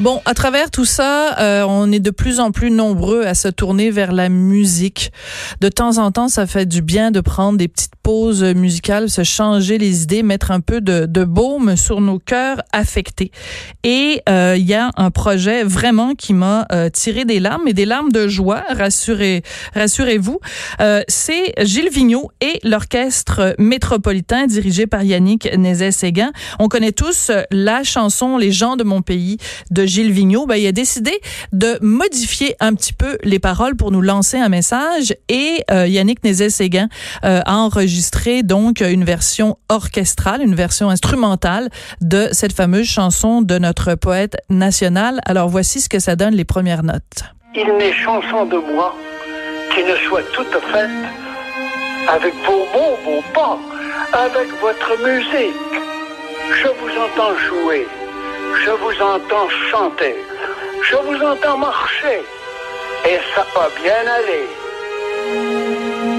Bon, à travers tout ça, euh, on est de plus en plus nombreux à se tourner vers la musique. De temps en temps, ça fait du bien de prendre des petites pauses musicales, se changer les idées, mettre un peu de, de baume sur nos cœurs affectés. Et euh, il y a un projet vraiment qui m'a euh, tiré des larmes et des larmes de joie. Rassurez, rassurez-vous. C'est Gilles Vigneault et l'orchestre métropolitain dirigé par Yannick Nézet-Séguin. On connaît tous la chanson Les gens de mon pays de Gilles Vigneault, ben, il a décidé de modifier un petit peu les paroles pour nous lancer un message et euh, Yannick Nézet-Séguin euh, a enregistré donc une version orchestrale, une version instrumentale de cette fameuse chanson de notre poète national. Alors voici ce que ça donne les premières notes. Il n'est chanson de moi qui ne soit toute faite avec vos mots, vos pas, avec votre musique. Je vous entends jouer je vous entends chanter, je vous entends marcher, et ça va bien aller.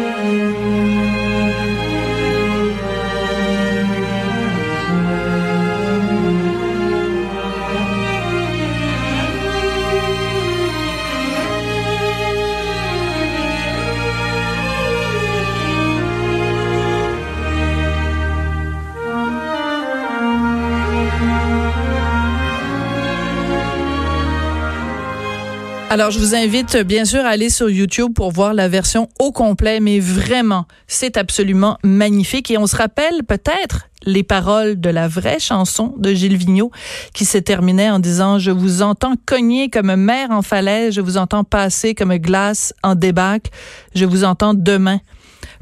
Alors, je vous invite bien sûr à aller sur YouTube pour voir la version au complet, mais vraiment, c'est absolument magnifique. Et on se rappelle peut-être les paroles de la vraie chanson de Gilles Vigneault qui se terminait en disant Je vous entends cogner comme mer en falaise, je vous entends passer comme glace en débâcle, je vous entends demain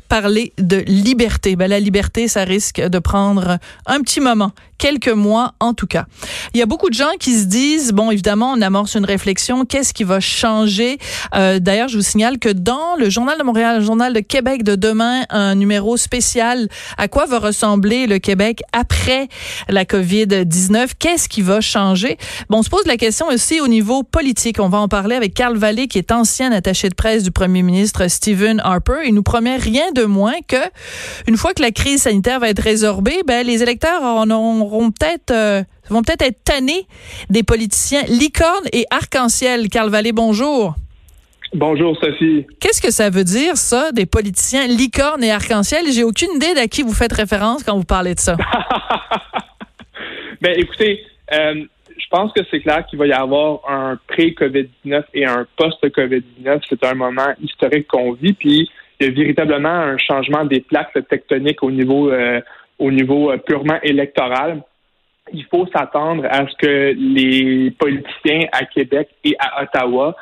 parler de liberté. Ben, la liberté, ça risque de prendre un petit moment quelques mois en tout cas. Il y a beaucoup de gens qui se disent, bon, évidemment, on amorce une réflexion, qu'est-ce qui va changer? Euh, D'ailleurs, je vous signale que dans le Journal de Montréal, le Journal de Québec de demain, un numéro spécial, à quoi va ressembler le Québec après la COVID-19? Qu'est-ce qui va changer? Bon, on se pose la question aussi au niveau politique. On va en parler avec Carl Vallée, qui est ancien attaché de presse du premier ministre Stephen Harper. Il nous promet rien de moins que, une fois que la crise sanitaire va être résorbée, ben, les électeurs en auront vont peut-être euh, vont peut-être être tannés des politiciens licorne et arc-en-ciel. Carl Vallée, bonjour. Bonjour Sophie. Qu'est-ce que ça veut dire ça, des politiciens licorne et arc-en-ciel? J'ai aucune idée d'à qui vous faites référence quand vous parlez de ça. ben écoutez, euh, je pense que c'est clair qu'il va y avoir un pré-COVID-19 et un post-COVID-19. C'est un moment historique qu'on vit, puis il y a véritablement un changement des plaques tectoniques au niveau euh, au niveau euh, purement électoral, il faut s'attendre à ce que les politiciens à Québec et à Ottawa,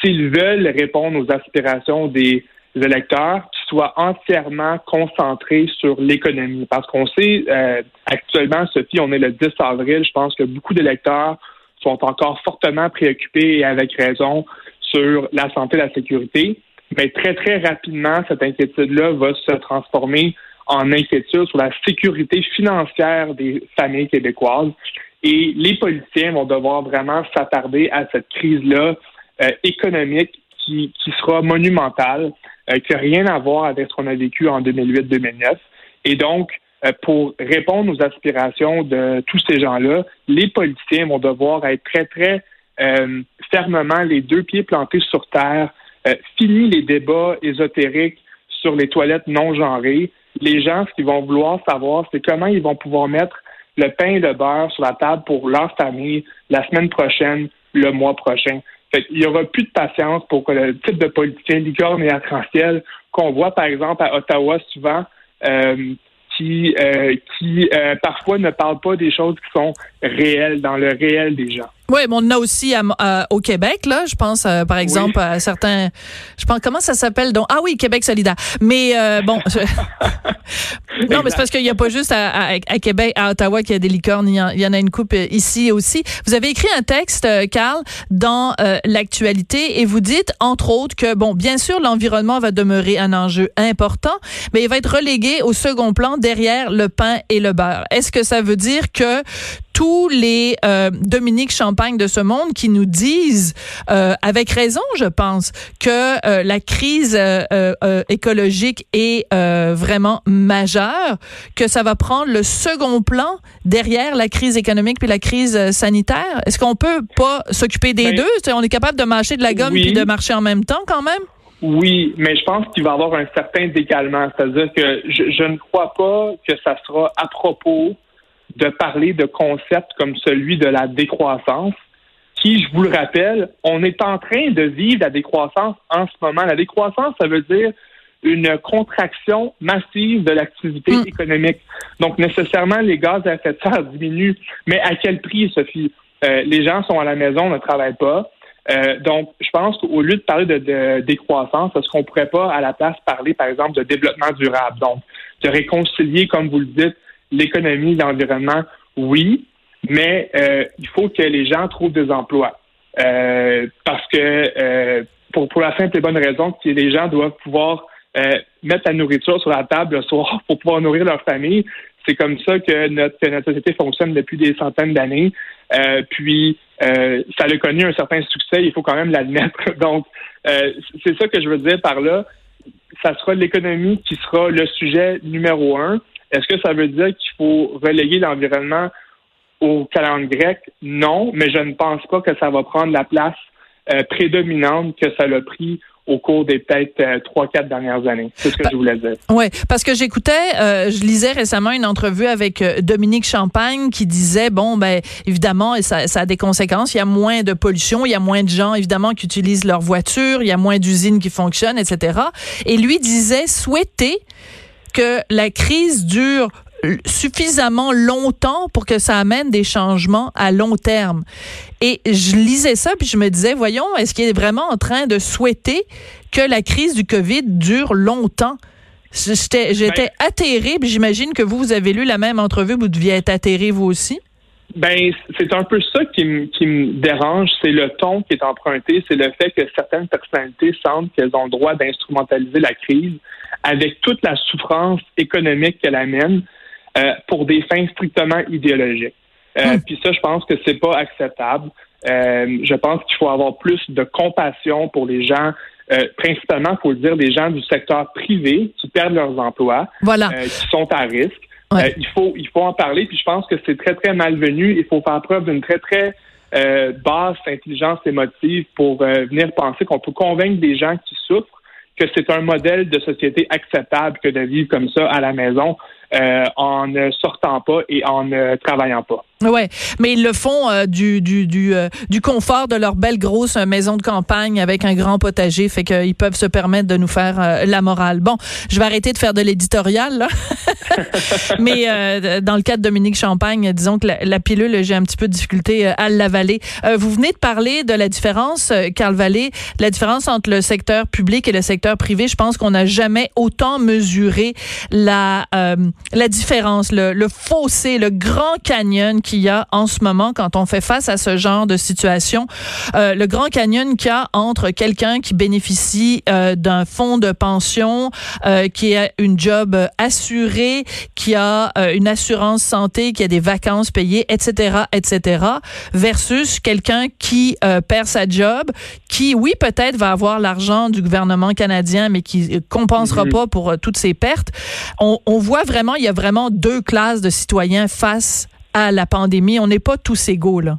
s'ils veulent répondre aux aspirations des électeurs, soient entièrement concentrés sur l'économie. Parce qu'on sait euh, actuellement, Sophie, on est le 10 avril, je pense que beaucoup d'électeurs sont encore fortement préoccupés et avec raison sur la santé et la sécurité. Mais très, très rapidement, cette inquiétude-là va se transformer en inquiétude sur la sécurité financière des familles québécoises. Et les politiciens vont devoir vraiment s'attarder à cette crise-là euh, économique qui, qui, sera monumentale, euh, qui n'a rien à voir avec ce qu'on a vécu en 2008-2009. Et donc, euh, pour répondre aux aspirations de tous ces gens-là, les politiciens vont devoir être très, très fermement les deux pieds plantés sur terre, fini les débats ésotériques sur les toilettes non genrées, les gens, ce qu'ils vont vouloir savoir, c'est comment ils vont pouvoir mettre le pain et le beurre sur la table pour leur famille la semaine prochaine, le mois prochain. il n'y aura plus de patience pour que le type de politicien licorne et arc-en-ciel qu'on voit, par exemple, à Ottawa souvent, euh, qui, euh, qui euh, parfois ne parlent pas des choses qui sont réelles, dans le réel des gens. Oui, mais on en a aussi au Québec, là. Je pense, euh, par exemple, à certains. Je pense, comment ça s'appelle donc? Ah oui, Québec solidaire. Mais euh, bon. non, mais c'est parce qu'il n'y a pas juste à, Québec, à Ottawa qu'il y a des licornes. Il y, en, a une coupe euh, ici aussi. Vous avez écrit un texte, Carl, dans l'actualité, et vous dites, entre autres, que bon, bien sûr, l'environnement va demeurer un enjeu important, mais il va être relégué au second plan derrière le pain et le beurre. Est-ce que ça veut dire que tous les euh, Dominique Champagne de ce monde qui nous disent, euh, avec raison, je pense, que euh, la crise écologique est vraiment majeure, que ça va prendre le second plan derrière la crise économique puis la crise sanitaire. Est-ce qu'on peut pas s'occuper des ben, deux? On est capable de mâcher de la gomme puis de marcher en même temps quand même? Oui, mais je pense qu'il va y avoir un certain décalement. C'est-à-dire que je, je, ne crois pas que ça sera à propos de parler de concepts comme celui de la décroissance, qui, je vous le rappelle, on est en train de vivre la décroissance en ce moment. La décroissance, ça veut dire une contraction massive de l'activité mm. économique. Donc, nécessairement, les gaz à effet de serre diminuent. Mais à quel prix, Sophie? Euh, les gens sont à la maison, ne travaillent pas. Euh, donc, je pense qu'au lieu de parler de, décroissance, est-ce qu'on pourrait pas, à la place, parler, par exemple, de développement durable? Donc, de réconcilier, comme vous le dites, l'économie, l'environnement, oui, mais euh, il faut que les gens trouvent des emplois. Euh, parce que, pour, pour la simple et bonne raison que les gens doivent pouvoir mettre la nourriture sur la table le soir pour pouvoir nourrir leur famille. C'est comme ça que notre, que notre société fonctionne depuis des centaines d'années. Euh, puis, euh, ça a connu un certain succès, il faut quand même l'admettre. Donc, euh, c'est ça que je veux dire par là. Ça sera l'économie qui sera le sujet numéro un. Est-ce que ça veut dire qu'il faut reléguer l'environnement au calendrier grec? Non, mais je ne pense pas que ça va prendre la place prédominante que ça l'a pris au cours des peut-être euh, trois, quatre dernières années. C'est ce que je voulais dire. Oui, parce que j'écoutais, euh, je lisais récemment une entrevue avec euh, Dominique Champagne qui disait, bon, ben évidemment, ça, ça a des conséquences. Il y a moins de pollution, il y a moins de gens, évidemment, qui utilisent leur voiture, il y a moins d'usines qui fonctionnent, etc. Et lui disait souhaiter que la crise dure suffisamment longtemps pour que ça amène des changements à long terme. Et je lisais ça, puis je me disais, voyons, est-ce qu'il est vraiment en train de souhaiter que la crise du COVID dure longtemps? J'étais ben atterrée, puis j'imagine que vous, vous avez lu la même entrevue, vous deviez être atterré vous aussi. Ben, c'est un peu ça qui me, qui me dérange, c'est le ton qui est emprunté, c'est le fait que certaines personnalités sentent qu'elles ont le droit d'instrumentaliser la crise avec toute la souffrance économique qu'elle amène euh, pour des fins strictement idéologiques. Euh. Puis ça, je pense que c'est pas acceptable. Euh, je pense qu'il faut avoir plus de compassion pour les gens, principalement, il faut le dire, des gens du secteur privé qui perdent leurs emplois, voilà. qui sont à risque. Il faut il faut en parler. Puis je pense que c'est très très malvenu. Il faut faire preuve d'une très très basse intelligence émotive pour venir penser qu'on peut convaincre des gens qui souffrent que c'est un modèle de société acceptable que de vivre comme ça à la maison. Euh, en ne sortant pas et en ne travaillant pas. Ouais, mais ils le font euh, du du du, euh, du confort de leur belle grosse maison de campagne avec un grand potager, fait qu'ils peuvent se permettre de nous faire la morale. Bon, je vais arrêter de faire de l'éditorial mais dans le cas de Dominique Champagne, disons que la, pilule, j'ai un petit peu de difficulté à l'avaler. vous venez de parler de la différence, Carl Vallée, la différence entre le secteur public et le secteur privé. Je pense qu'on n'a jamais autant mesuré la la différence, le, le fossé, le grand canyon qu'il y a en ce moment quand on fait face à ce genre de situation. Euh, le grand canyon qu'il y a entre quelqu'un qui bénéficie euh, d'un fonds de pension, euh, qui a une job assurée, qui a euh, une assurance santé, qui a des vacances payées, etc., etc., versus quelqu'un qui euh, perd sa job, qui, oui, peut-être va avoir l'argent du gouvernement canadien, mais qui compensera mm-hmm. pas pour toutes ses pertes. On, on voit vraiment il y a vraiment deux classes de citoyens face à la pandémie. On n'est pas tous égaux, là.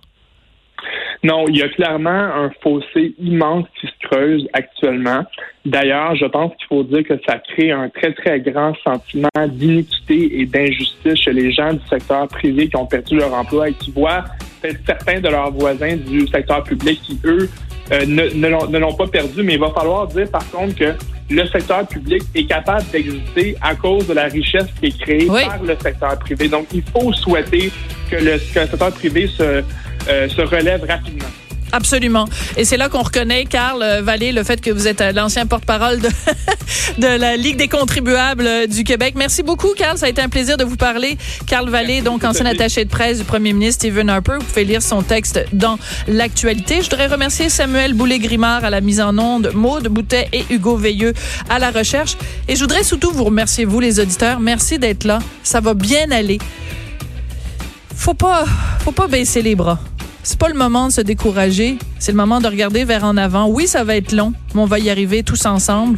Non, il y a clairement un fossé immense qui se creuse actuellement. D'ailleurs, je pense qu'il faut dire que ça crée un très, très grand sentiment d'iniquité et d'injustice chez les gens du secteur privé qui ont perdu leur emploi et qui voient certains de leurs voisins du secteur public qui, eux, euh, ne l'ont pas perdu. Mais il va falloir dire, par contre, que le secteur public est capable d'exister à cause de la richesse qui est créée par le secteur privé. Donc, il faut souhaiter que le, secteur privé se, euh, se relève rapidement. Absolument. Et c'est là qu'on reconnaît, Carl Vallée, le fait que vous êtes l'ancien porte-parole de, de la Ligue des contribuables du Québec. Merci beaucoup, Carl. Ça a été un plaisir de vous parler. Carl Vallée, donc ancien attaché de presse du premier ministre Stephen Harper. Vous pouvez lire son texte dans l'actualité. Je voudrais remercier Samuel Boulay-Grimard à la mise en onde, Maude Boutet et Hugo Veilleux à la recherche. Et je voudrais surtout vous remercier, vous, les auditeurs. Merci d'être là. Ça va bien aller faut pas, faut pas baisser les bras. C'est pas le moment de se décourager. C'est le moment de regarder vers en avant. Oui, ça va être long, mais on va y arriver tous ensemble.